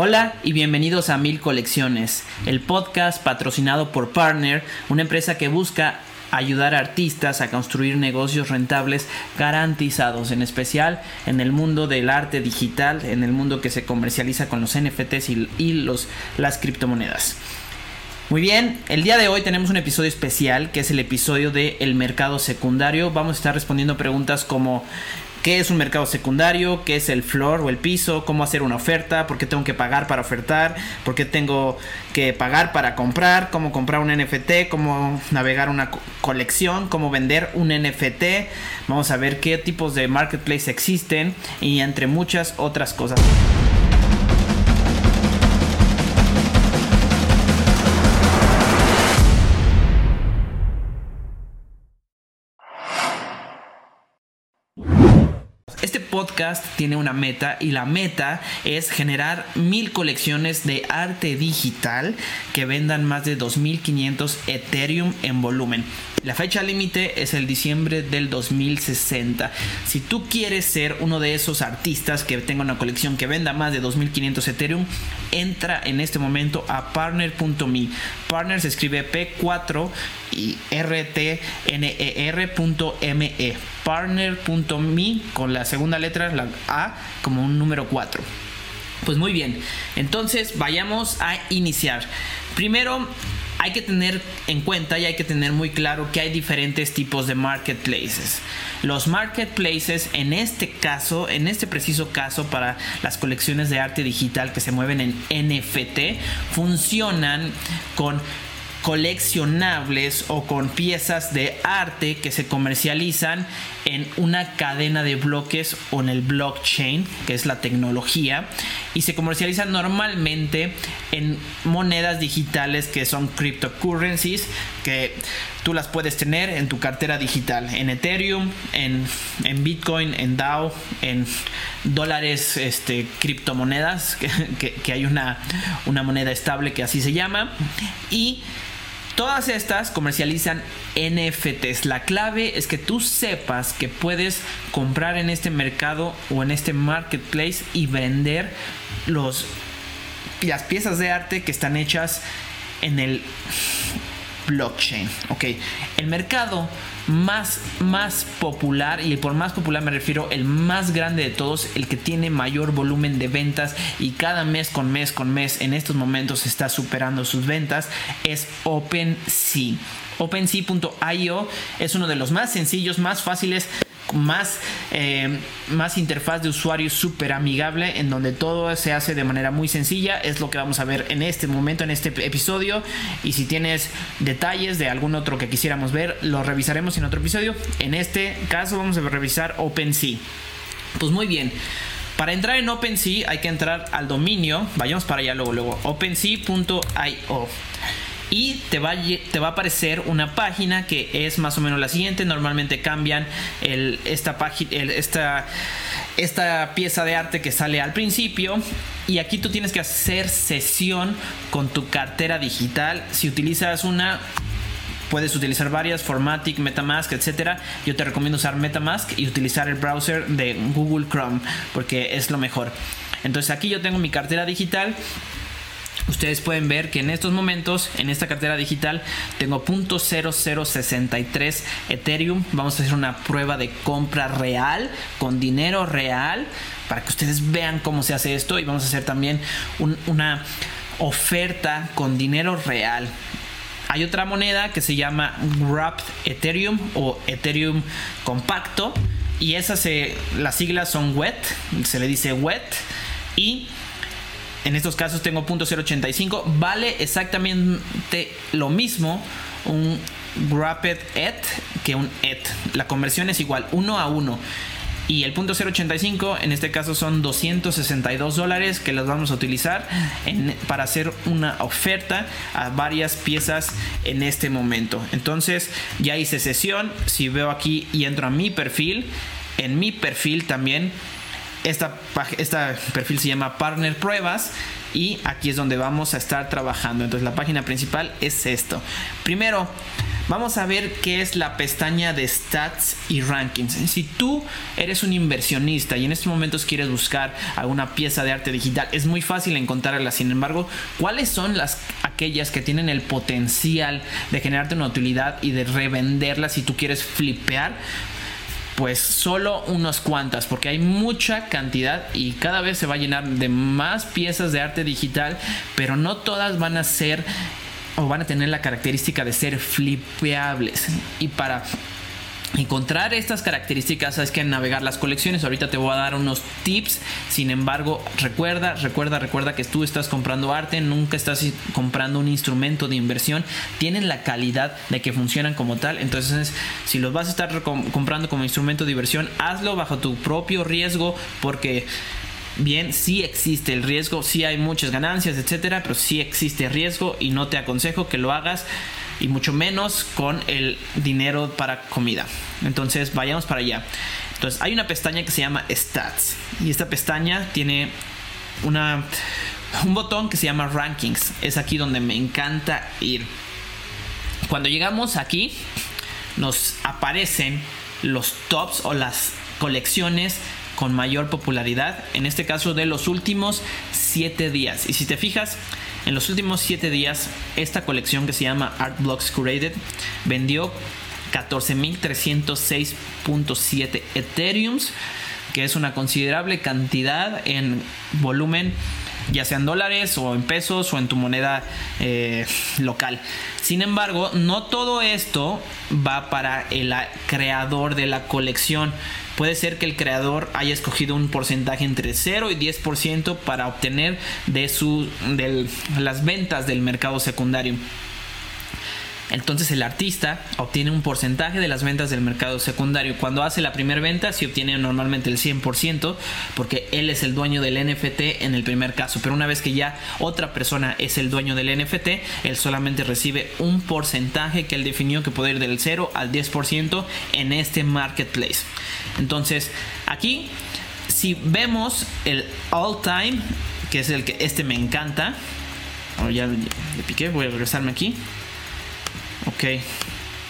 Hola y bienvenidos a Mil Colecciones, el podcast patrocinado por Partner, una empresa que busca ayudar a artistas a construir negocios rentables garantizados, en especial en el mundo del arte digital, en el mundo que se comercializa con los NFTs y, los, las criptomonedas. Muy bien, el día de hoy tenemos un episodio especial que es el episodio de El mercado secundario. Vamos a estar respondiendo preguntas como qué es un mercado secundario, qué es el floor o el piso, cómo hacer una oferta, por qué tengo que pagar para ofertar, por qué tengo que pagar para comprar, cómo comprar un NFT, cómo navegar una colección, cómo vender un NFT. Vamos a ver qué tipos de marketplace existen y entre muchas otras cosas. Podcast tiene una meta y la meta es generar mil colecciones de arte digital que vendan más de 2500 Ethereum en volumen. La fecha límite es el diciembre del 2060. Si tú quieres ser uno de esos artistas que tenga una colección que venda más de 2500 Ethereum, entra en este momento a partner.me. Partner se escribe P4 y rtner.me. Partner.me con la segunda letra, la A, como un número 4. Pues muy bien, entonces vayamos a iniciar. Primero, hay que tener en cuenta y hay que tener muy claro que hay diferentes tipos de marketplaces. Los marketplaces en este caso, en este preciso caso para las colecciones de arte digital que se mueven en NFT, funcionan con coleccionables o con piezas de arte que se comercializan en una cadena de bloques o en el blockchain, que es la tecnología, y se comercializan normalmente en monedas digitales que son cryptocurrencies, que tú las puedes tener en tu cartera digital, en Ethereum, en, Bitcoin, en DAO, en dólares, este, criptomonedas, que, que, hay una, una moneda estable que así se llama, y Todas estas comercializan NFTs. La clave es que tú sepas que puedes comprar en este mercado o en este marketplace y vender los, las piezas de arte que están hechas en el blockchain. Ok, el mercado más, más popular, y por más popular me refiero el más grande de todos, el que tiene mayor volumen de ventas y cada mes con mes con mes en estos momentos está superando sus ventas, es OpenSea. OpenSea.io es uno de los más sencillos, más fáciles más, eh, más interfaz de usuario súper amigable en donde todo se hace de manera muy sencilla. Es lo que vamos a ver en este momento, en este episodio. Y si tienes detalles de algún otro que quisiéramos ver, lo revisaremos en otro episodio. En este caso vamos a revisar OpenSea. Pues muy bien. Para entrar en OpenSea hay que entrar al dominio. Vayamos para allá luego, luego. OpenSea.io y te va, te va a aparecer una página que es más o menos la siguiente. Normalmente cambian esta, página, esta, esta pieza de arte que sale al principio. Y aquí tú tienes que hacer sesión con tu cartera digital. Si utilizas una, puedes utilizar varias, Formatic, Metamask, etcétera. Yo te recomiendo usar Metamask y utilizar el browser de Google Chrome porque es lo mejor. Entonces aquí yo tengo mi cartera digital ustedes pueden ver que en estos momentos en esta cartera digital tengo .0063 Ethereum. Vamos a hacer una prueba de compra real con dinero real para que ustedes vean cómo se hace esto y vamos a hacer también una oferta con dinero real. Hay otra moneda que se llama Wrapped Ethereum o Ethereum compacto y esas las siglas son WET, se le dice WET y en estos casos tengo .085, vale exactamente lo mismo un Wrapped ETH que un ETH. La conversión es igual, 1 a 1. Y el punto 085 en este caso son 262 dólares que los vamos a utilizar para hacer una oferta a varias piezas en este momento. Entonces ya hice sesión. Si veo aquí y entro a mi perfil, en mi perfil también esta, perfil se llama Partner Pruebas y aquí es donde vamos a estar trabajando. Entonces la página principal es esto. Primero, Vamos a ver qué es la pestaña de stats y rankings. Si tú eres un inversionista y en estos momentos quieres buscar alguna pieza de arte digital, es muy fácil encontrarla. Sin embargo, ¿cuáles son las aquellas que tienen el potencial de generarte una utilidad y de revenderla si tú quieres flipear? Pues solo unas cuantas, porque hay mucha cantidad y cada vez se va a llenar de más piezas de arte digital, pero no todas van a ser o van a tener la característica de ser flipeables. Y para encontrar estas características hay que navegar las colecciones. Ahorita te voy a dar unos tips. Sin embargo recuerda recuerda recuerda que tú estás comprando arte nunca estás comprando un instrumento de inversión. Tienen la calidad de que funcionan como tal. Entonces si los vas a estar comprando como instrumento de inversión hazlo bajo tu propio riesgo porque bien, sí existe el riesgo, sí hay muchas ganancias, etcétera, pero sí existe riesgo y no te aconsejo que lo hagas y mucho menos con el dinero para comida. Entonces, vayamos para allá. Entonces, hay una pestaña que se llama Stats y esta pestaña tiene una un botón que se llama Rankings. Es aquí donde me encanta ir. Cuando llegamos aquí, nos aparecen los tops o las colecciones con mayor popularidad, en este caso de los últimos 7 días. Y si te fijas, en los últimos 7 días, esta colección que se llama Art Blocks Curated vendió 14.306.7 Ethereums, que es una considerable cantidad en volumen ya sean dólares o en pesos o en tu moneda eh, local. Sin embargo, no todo esto va para el creador de la colección. Puede ser que el creador haya escogido un porcentaje entre 0 y 10% para obtener de, su, de las ventas del mercado secundario. Entonces el artista obtiene un porcentaje de las ventas del mercado secundario. Cuando hace la primera venta, se obtiene normalmente el 100% porque él es el dueño del NFT en el primer caso. Pero una vez que ya otra persona es el dueño del NFT, él solamente recibe un porcentaje que él definió que puede ir del 0 al 10% en este marketplace. Entonces aquí, si vemos el all time, que es el que este me encanta, ya le piqué, voy a regresarme aquí. Ok.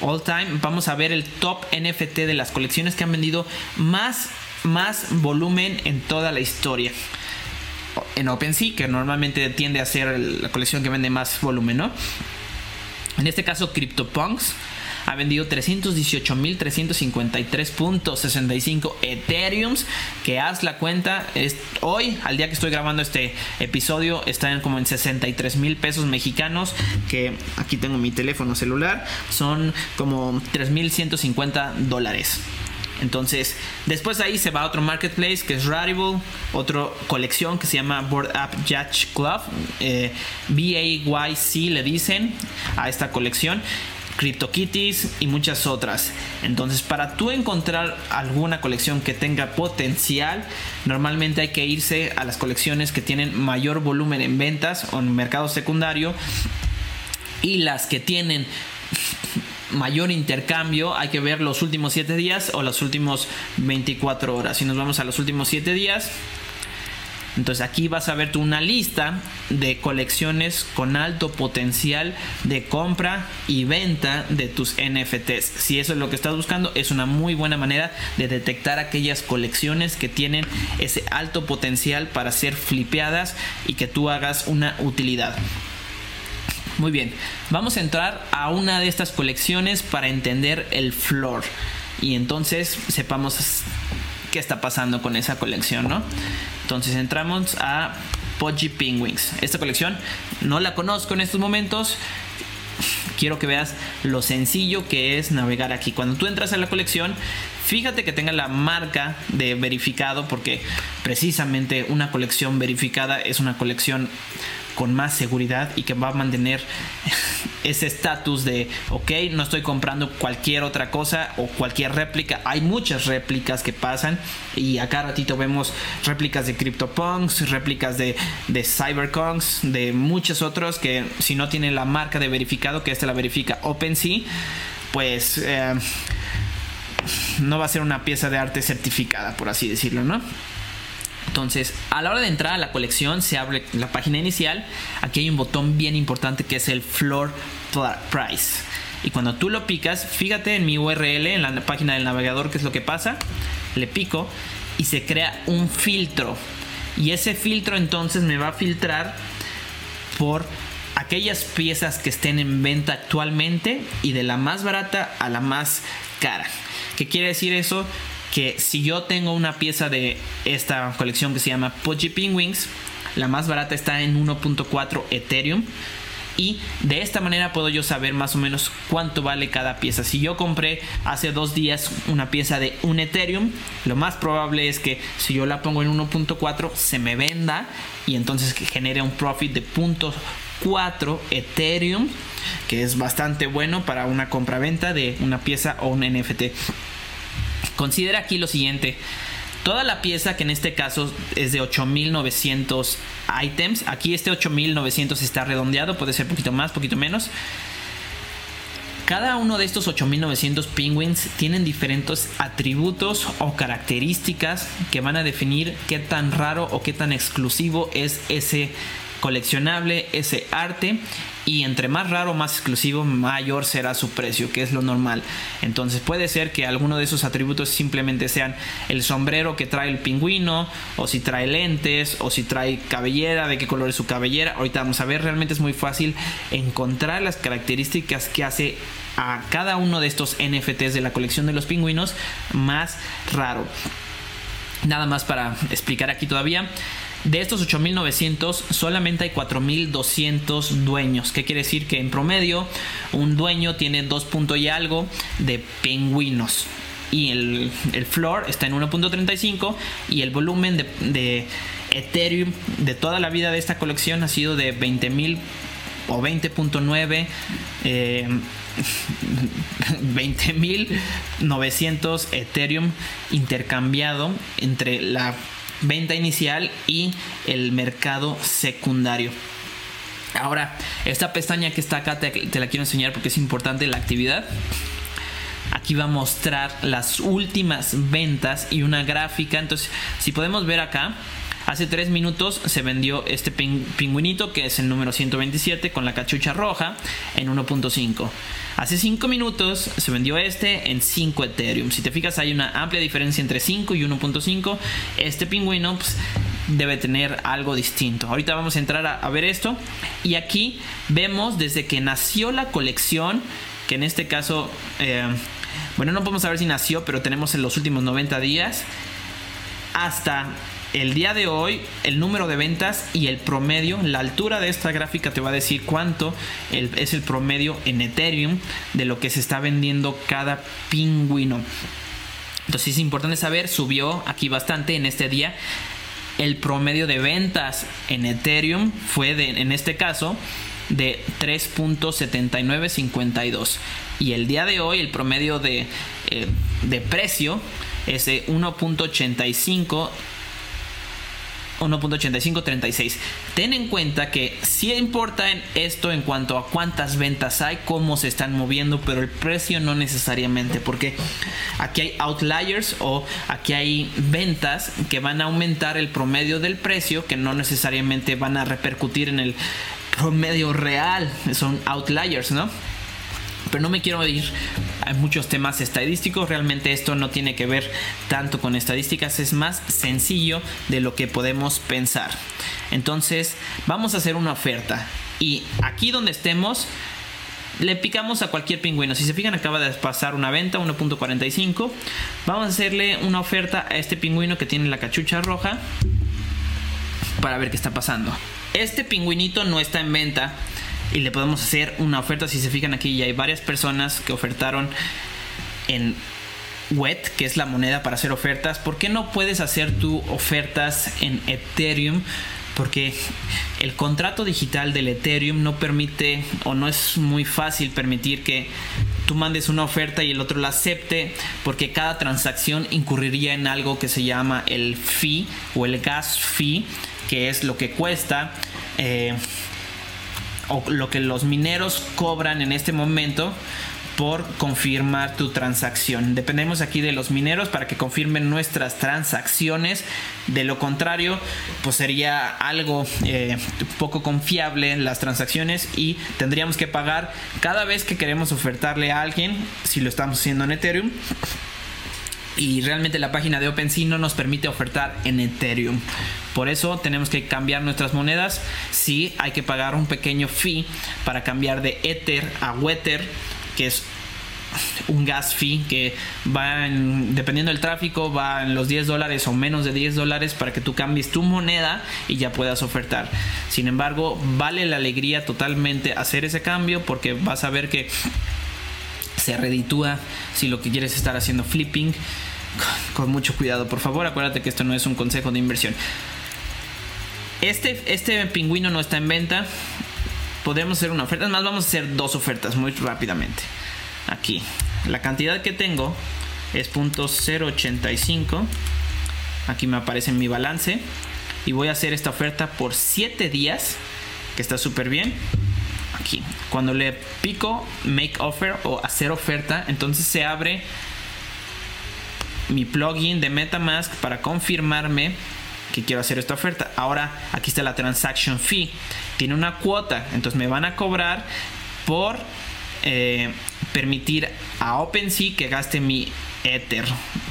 All time. Vamos a ver el top NFT de las colecciones que han vendido más, más volumen en toda la historia. En OpenSea, que normalmente tiende a ser la colección que vende más volumen, ¿no? En este caso, CryptoPunks ha vendido 318.353.65 Ethereums. Que haz la cuenta. Es, hoy, al día que estoy grabando este episodio, están como en 63 mil pesos mexicanos. Que aquí tengo mi teléfono celular. Son como 3.150 dólares. Entonces, después de ahí se va a otro marketplace que es Rarible, otra colección que se llama Board App Judge Club, eh, BAYC le dicen a esta colección. CryptoKitties y muchas otras. Entonces, para tú encontrar alguna colección que tenga potencial, normalmente hay que irse a las colecciones que tienen mayor volumen en ventas o en mercado secundario y las que tienen mayor intercambio hay que ver los últimos 7 días o los últimos 24 horas. Si nos vamos a los últimos 7 días, entonces aquí vas a ver tú una lista de colecciones con alto potencial de compra y venta de tus NFTs. Si eso es lo que estás buscando, es una muy buena manera de detectar aquellas colecciones que tienen ese alto potencial para ser flipeadas y que tú hagas una utilidad. Muy bien, vamos a entrar a una de estas colecciones para entender el floor y entonces sepamos qué está pasando con esa colección, ¿no? Entonces entramos a Pudgy Penguins. Esta colección no la conozco en estos momentos. Quiero que veas lo sencillo que es navegar aquí. Cuando tú entras a la colección, fíjate que tenga la marca de verificado porque precisamente una colección verificada es una colección con más seguridad y que va a mantener ese estatus de, ok, no estoy comprando cualquier otra cosa o cualquier réplica. Hay muchas réplicas que pasan y acá ratito vemos réplicas de CryptoPunks, réplicas de, de CyberConks, de muchos otros que si no tienen la marca de verificado, que esta la verifica OpenSea, pues... Eh, no va a ser una pieza de arte certificada, por así decirlo, ¿no? Entonces, a la hora de entrar a la colección, se abre la página inicial. Aquí hay un botón bien importante que es el Floor Price. Y cuando tú lo picas, fíjate en mi URL, en la página del navegador, qué es lo que pasa. Le pico y se crea un filtro. Y ese filtro entonces me va a filtrar por aquellas piezas que estén en venta actualmente y de la más barata a la más cara. ¿Qué quiere decir eso? Que si yo tengo una pieza de esta colección que se llama Pudgy Penguins, la más barata está en 1.4 Ethereum y de esta manera puedo yo saber más o menos cuánto vale cada pieza. Si yo compré hace dos días una pieza de un Ethereum, lo más probable es que si yo la pongo en 1.4 se me venda y entonces que genere un profit de 0.4 Ethereum, que es bastante bueno para una compra-venta de una pieza o un NFT. Considera aquí lo siguiente. Toda la pieza, que en este caso es de 8900 items, aquí este 8900 está redondeado, puede ser poquito más, poquito menos. Cada uno de estos 8900 penguins tienen diferentes atributos o características que van a definir qué tan raro o qué tan exclusivo es ese coleccionable, ese arte y entre más raro, más exclusivo, mayor será su precio, que es lo normal. Entonces puede ser que alguno de esos atributos simplemente sean el sombrero que trae el pingüino, o si trae lentes, o si trae cabellera, de qué color es su cabellera. Ahorita vamos a ver, realmente es muy fácil encontrar las características que hace a cada uno de estos NFTs de la colección de los pingüinos más raro. Nada más para explicar aquí todavía. De estos 8.900 solamente hay 4.200 dueños. ¿Qué quiere decir? Que en promedio un dueño tiene 2 puntos y algo de pingüinos. Y el, el floor está en 1.35 y el volumen de, Ethereum de toda la vida de esta colección ha sido de 20.000 o 20.9 eh, 20.900 Ethereum intercambiado entre la venta inicial y el mercado secundario. Ahora, esta pestaña que está acá te, la quiero enseñar porque es importante la actividad. Aquí va a mostrar las últimas ventas y una gráfica. Entonces, si podemos ver acá, Hace 3 minutos se vendió este pingüinito que es el número 127 con la cachucha roja en 1.5. Hace 5 minutos se vendió este en 5 Ethereum. Si te fijas hay una amplia diferencia entre 5 y 1.5. Este pingüino pues, debe tener algo distinto. Ahorita vamos a entrar a, ver esto. Y aquí vemos desde que nació la colección, que en este caso, eh, bueno, no podemos saber si nació, pero tenemos en los últimos 90 días, hasta el día de hoy el número de ventas y el promedio, la altura de esta gráfica te va a decir cuánto es el promedio en Ethereum de lo que se está vendiendo cada pingüino. Entonces es importante saber, subió aquí bastante en este día. El promedio de ventas en Ethereum fue de, en este caso de 3.7952 y el día de hoy el promedio de, eh, de precio es de 1.85 1.8536. Ten en cuenta que sí importa en esto en cuanto a cuántas ventas hay, cómo se están moviendo, pero el precio no necesariamente, porque aquí hay outliers o aquí hay ventas que van a aumentar el promedio del precio, que no necesariamente van a repercutir en el promedio real, son outliers, ¿no? Pero no me quiero ir a muchos temas estadísticos. Realmente esto no tiene que ver tanto con estadísticas. Es más sencillo de lo que podemos pensar. Entonces vamos a hacer una oferta. Y aquí donde estemos, le picamos a cualquier pingüino. Si se fijan, acaba de pasar una venta, 1.45. Vamos a hacerle una oferta a este pingüino que tiene la cachucha roja para ver qué está pasando. Este pingüinito no está en venta y le podemos hacer una oferta. Si se fijan aquí, ya hay varias personas que ofertaron en WET, que es la moneda para hacer ofertas. ¿Por qué no puedes hacer tu ofertas en Ethereum? Porque el contrato digital del Ethereum no permite o no es muy fácil permitir que tú mandes una oferta y el otro la acepte porque cada transacción incurriría en algo que se llama el fee o el gas fee que es lo que cuesta eh, o lo que los mineros cobran en este momento por confirmar tu transacción. Dependemos aquí de los mineros para que confirmen nuestras transacciones. De lo contrario, pues sería algo eh, poco confiable las transacciones y tendríamos que pagar cada vez que queremos ofertarle a alguien, si lo estamos haciendo en Ethereum, y realmente la página de OpenSea no nos permite ofertar en Ethereum. Por eso tenemos que cambiar nuestras monedas. Sí, hay que pagar un pequeño fee para cambiar de Ether a Wether, que es un gas fee que va en, dependiendo del tráfico va en los 10 dólares o menos de 10 dólares para que tú cambies tu moneda y ya puedas ofertar sin embargo vale la alegría totalmente hacer ese cambio porque vas a ver que se reditúa si lo que quieres es estar haciendo flipping con mucho cuidado, por favor. Acuérdate que esto no es un consejo de inversión. Este, este pingüino no está en venta. Podemos hacer una oferta. Es más, vamos a hacer dos ofertas muy rápidamente. Aquí. La cantidad que tengo es .085. Aquí me aparece en mi balance. Y voy a hacer esta oferta por 7 días. Que está súper bien. Aquí. Cuando le pico Make Offer o hacer oferta. Entonces se abre mi plugin de MetaMask para confirmarme que quiero hacer esta oferta. Ahora aquí está la transaction fee. Tiene una cuota, entonces me van a cobrar por eh, permitir a OpenSea que gaste mi Ether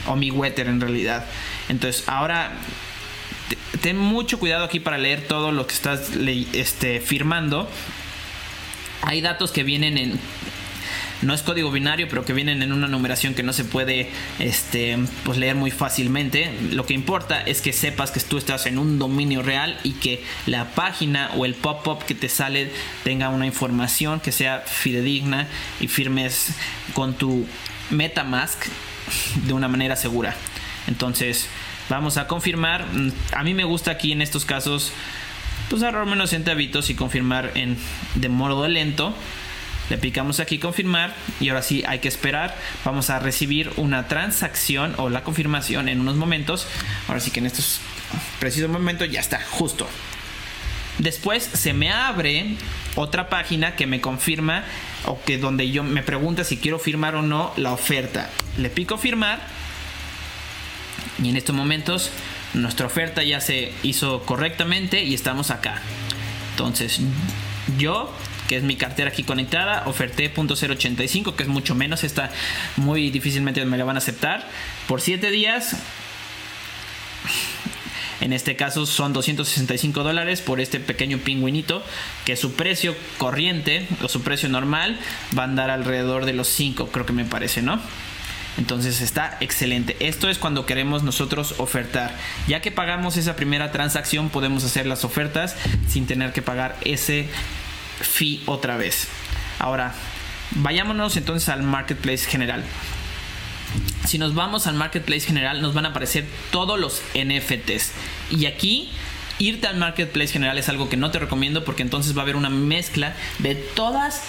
o mi Wether en realidad. Entonces ahora ten mucho cuidado aquí para leer todo lo que estás este, firmando. Hay datos que vienen en no es código binario, pero que vienen en una numeración que no se puede este, pues leer muy fácilmente. Lo que importa es que sepas que tú estás en un dominio real y que la página o el pop-up que te sale tenga una información que sea fidedigna y firmes con tu MetaMask de una manera segura. Entonces, vamos a confirmar. A mí me gusta aquí en estos casos pues ahorrar menos y confirmar en de modo lento le picamos aquí confirmar y ahora sí hay que esperar. Vamos a recibir una transacción o la confirmación en unos momentos. Ahora sí que en estos precisos momentos ya está, justo. Después se me abre otra página que me confirma o que donde yo me pregunta si quiero firmar o no la oferta. Le pico firmar y en estos momentos nuestra oferta ya se hizo correctamente y estamos acá. Entonces yo que es mi cartera aquí conectada, oferté .085, que es mucho menos, está muy difícilmente me la van a aceptar. Por 7 días, en este caso son 265 dólares por este pequeño pingüinito, que su precio corriente o su precio normal va a andar alrededor de los 5, creo que me parece, ¿no? Entonces está excelente. Esto es cuando queremos nosotros ofertar. Ya que pagamos esa primera transacción, podemos hacer las ofertas sin tener que pagar ese fee otra vez. Ahora, vayámonos entonces al marketplace general. Si nos vamos al marketplace general, nos van a aparecer todos los NFTs. Y aquí irte al marketplace general es algo que no te recomiendo porque entonces va a haber una mezcla de todas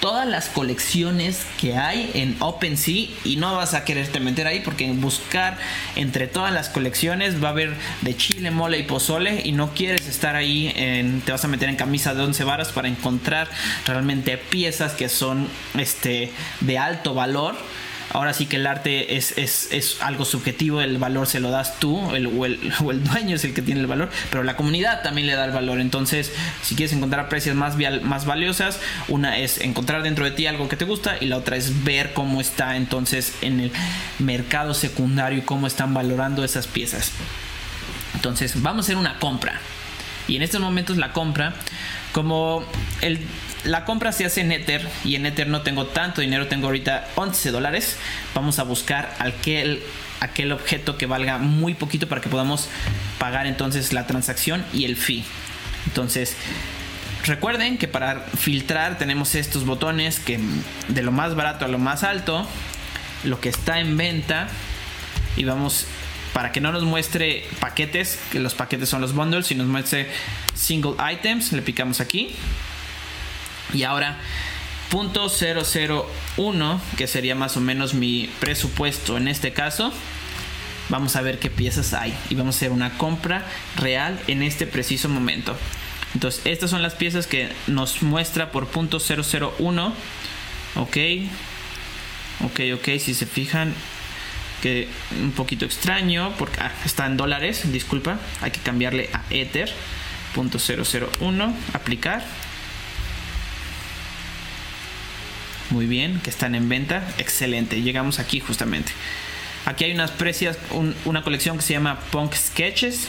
todas las colecciones que hay en OpenSea y no vas a quererte meter ahí porque buscar entre todas las colecciones va a haber de chile, mole y pozole y no quieres estar ahí, en, te vas a meter en camisa de 11 varas para encontrar realmente piezas que son este, de alto valor ahora sí que el arte es, algo subjetivo, el valor se lo das tú, el, o, el, dueño es el que tiene el valor, pero la comunidad también le da el valor. Entonces, si quieres encontrar precios más, más valiosas, una es encontrar dentro de ti algo que te gusta y la otra es ver cómo está entonces en el mercado secundario y cómo están valorando esas piezas. Entonces, vamos a hacer una compra. Y en estos momentos la compra, como el la compra se hace en Ether y en Ether no tengo tanto dinero, tengo ahorita 11 dólares. Vamos a buscar aquel, aquel objeto que valga muy poquito para que podamos pagar entonces la transacción y el fee. Entonces, recuerden que para filtrar tenemos estos botones que de lo más barato a lo más alto, lo que está en venta y vamos para que no nos muestre paquetes, que los paquetes son los bundles, y nos muestre single items, le picamos aquí y ahora, punto 001, que sería más o menos mi presupuesto en este caso. Vamos a ver qué piezas hay y vamos a hacer una compra real en este preciso momento. Entonces, estas son las piezas que nos muestra por punto 001. Ok. Ok, ok, si se fijan que un poquito extraño porque ah, está en dólares, disculpa, hay que cambiarle a Ether. Punto 001, aplicar. Muy bien, que están en venta. Excelente, llegamos aquí justamente. Aquí hay unas precias, una colección que se llama Punk Sketches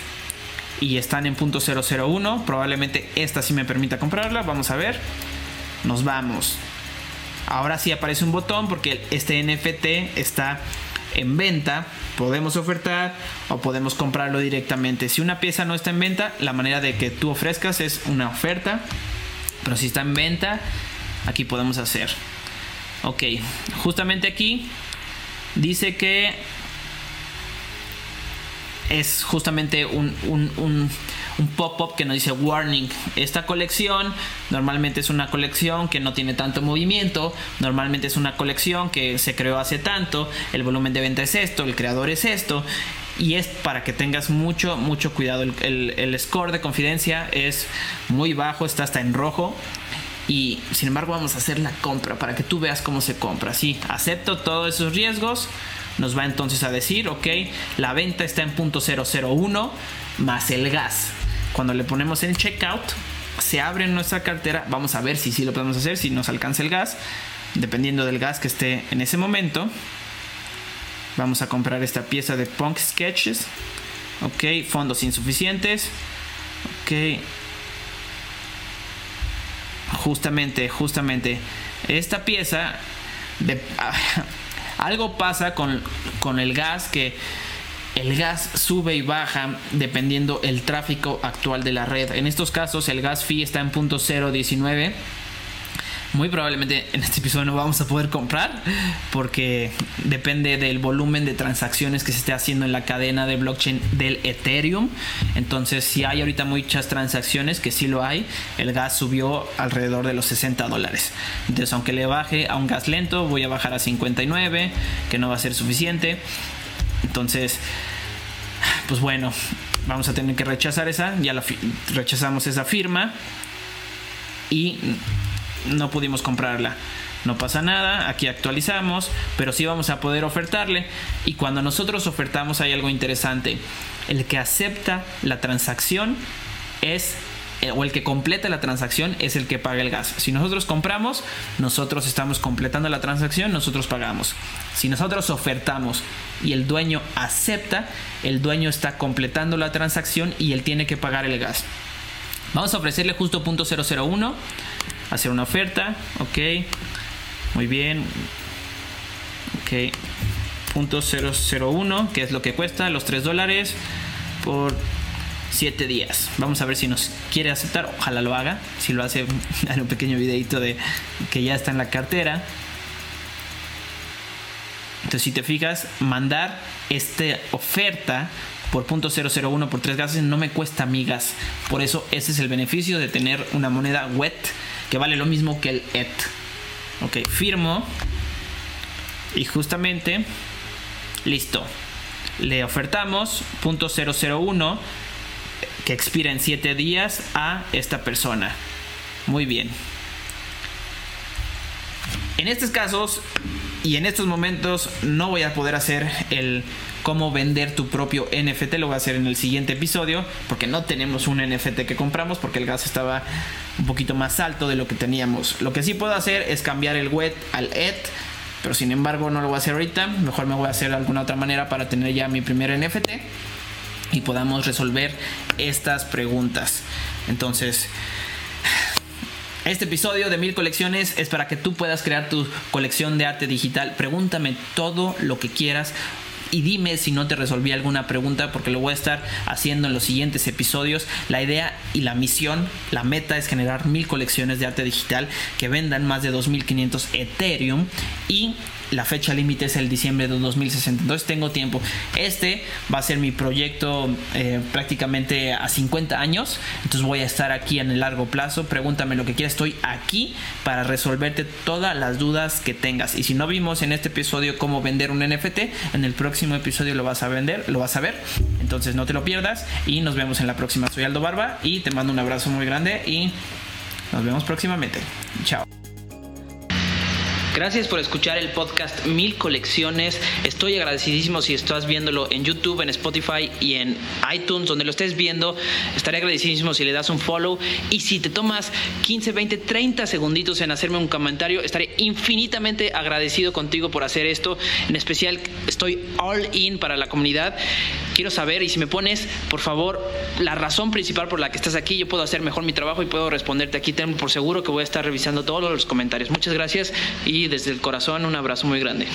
y están en punto 001. Probablemente esta sí me permita comprarla. Vamos a ver. Nos vamos. Ahora sí aparece un botón porque este NFT está en venta. Podemos ofertar o podemos comprarlo directamente. Si una pieza no está en venta, la manera de que tú ofrezcas es una oferta. Pero si está en venta, aquí podemos hacer. Ok, justamente aquí dice que es justamente un, un, pop-up que nos dice warning. Esta colección normalmente es una colección que no tiene tanto movimiento, normalmente es una colección que se creó hace tanto, el volumen de venta es esto, el creador es esto. Y es para que tengas mucho, mucho cuidado. El, el score de confidencia es muy bajo, está hasta en rojo y sin embargo vamos a hacer la compra para que tú veas cómo se compra. Sí, acepto todos esos riesgos. Nos va entonces a decir, ok, la venta está en punto 001 más el gas. Cuando le ponemos en checkout, se abre nuestra cartera. Vamos a ver si sí lo podemos hacer, si nos alcanza el gas. Dependiendo del gas que esté en ese momento. Vamos a comprar esta pieza de Punk Sketches. Ok, fondos insuficientes. Ok, justamente, justamente, esta pieza, de, algo pasa con, con el gas que el gas sube y baja dependiendo el tráfico actual de la red. En estos casos el gas fee está en punto 019 muy probablemente en este episodio no vamos a poder comprar porque depende del volumen de transacciones que se esté haciendo en la cadena de blockchain del Ethereum. Entonces, si hay ahorita muchas transacciones, que sí lo hay, el gas subió alrededor de los 60 dólares. Entonces, aunque le baje a un gas lento, voy a bajar a 59, que no va a ser suficiente. Entonces, pues bueno, vamos a tener que rechazar esa, ya la rechazamos esa firma y no pudimos comprarla. No pasa nada, aquí actualizamos, pero sí vamos a poder ofertarle. Y cuando nosotros ofertamos hay algo interesante. El que acepta la transacción es eh, o el que completa la transacción es el que paga el gas. Si nosotros compramos, nosotros estamos completando la transacción, nosotros pagamos. Si nosotros ofertamos y el dueño acepta, el dueño está completando la transacción y él tiene que pagar el gas. Vamos a ofrecerle justo punto 001 hacer una oferta, ok, muy bien, ok, punto 001, que es lo que cuesta, los 3 dólares por 7 días. Vamos a ver si nos quiere aceptar, ojalá lo haga, si lo hace, en un pequeño videito de que ya está en la cartera. Entonces, si te fijas, mandar esta oferta por .001 por 3 gases no me cuesta migas. Por eso ese es el beneficio de tener una moneda wet que vale lo mismo que el ET. Ok, firmo. Y justamente, listo. Le ofertamos .001 que expira en 7 días a esta persona. Muy bien. En estos casos y en estos momentos no voy a poder hacer el cómo vender tu propio NFT. Lo voy a hacer en el siguiente episodio porque no tenemos un NFT que compramos porque el gas estaba un poquito más alto de lo que teníamos. Lo que sí puedo hacer es cambiar el wet al et. Pero sin embargo no lo voy a hacer ahorita. Mejor me voy a hacer de alguna otra manera para tener ya mi primer NFT. Y podamos resolver estas preguntas. Entonces... Este episodio de Mil Colecciones es para que tú puedas crear tu colección de arte digital. Pregúntame todo lo que quieras y dime si no te resolví alguna pregunta porque lo voy a estar haciendo en los siguientes episodios. La idea y la misión, la meta es generar mil colecciones de arte digital que vendan más de 2500 Ethereum y la fecha límite es el diciembre de 2060. Entonces tengo tiempo. Este va a ser mi proyecto eh, prácticamente a 50 años. Entonces voy a estar aquí en el largo plazo. Pregúntame lo que quieras. Estoy aquí para resolverte todas las dudas que tengas. Y si no vimos en este episodio cómo vender un NFT, en el próximo episodio lo vas a vender, lo vas a ver. Entonces no te lo pierdas. Y nos vemos en la próxima. Soy Aldo Barba y te mando un abrazo muy grande y nos vemos próximamente. Chao. Gracias por escuchar el podcast Mil Colecciones. Estoy agradecidísimo si estás viéndolo en YouTube, en Spotify y en iTunes, donde lo estés viendo. Estaré agradecidísimo si le das un follow. Y si te tomas 15, 20, 30 segunditos en hacerme un comentario, estaré infinitamente agradecido contigo por hacer esto. En especial, estoy all in para la comunidad. Quiero saber y si me pones, por favor, la razón principal por la que estás aquí, yo puedo hacer mejor mi trabajo y puedo responderte aquí. Tengo por seguro que voy a estar revisando todos los comentarios. Muchas gracias y desde el corazón un abrazo muy grande.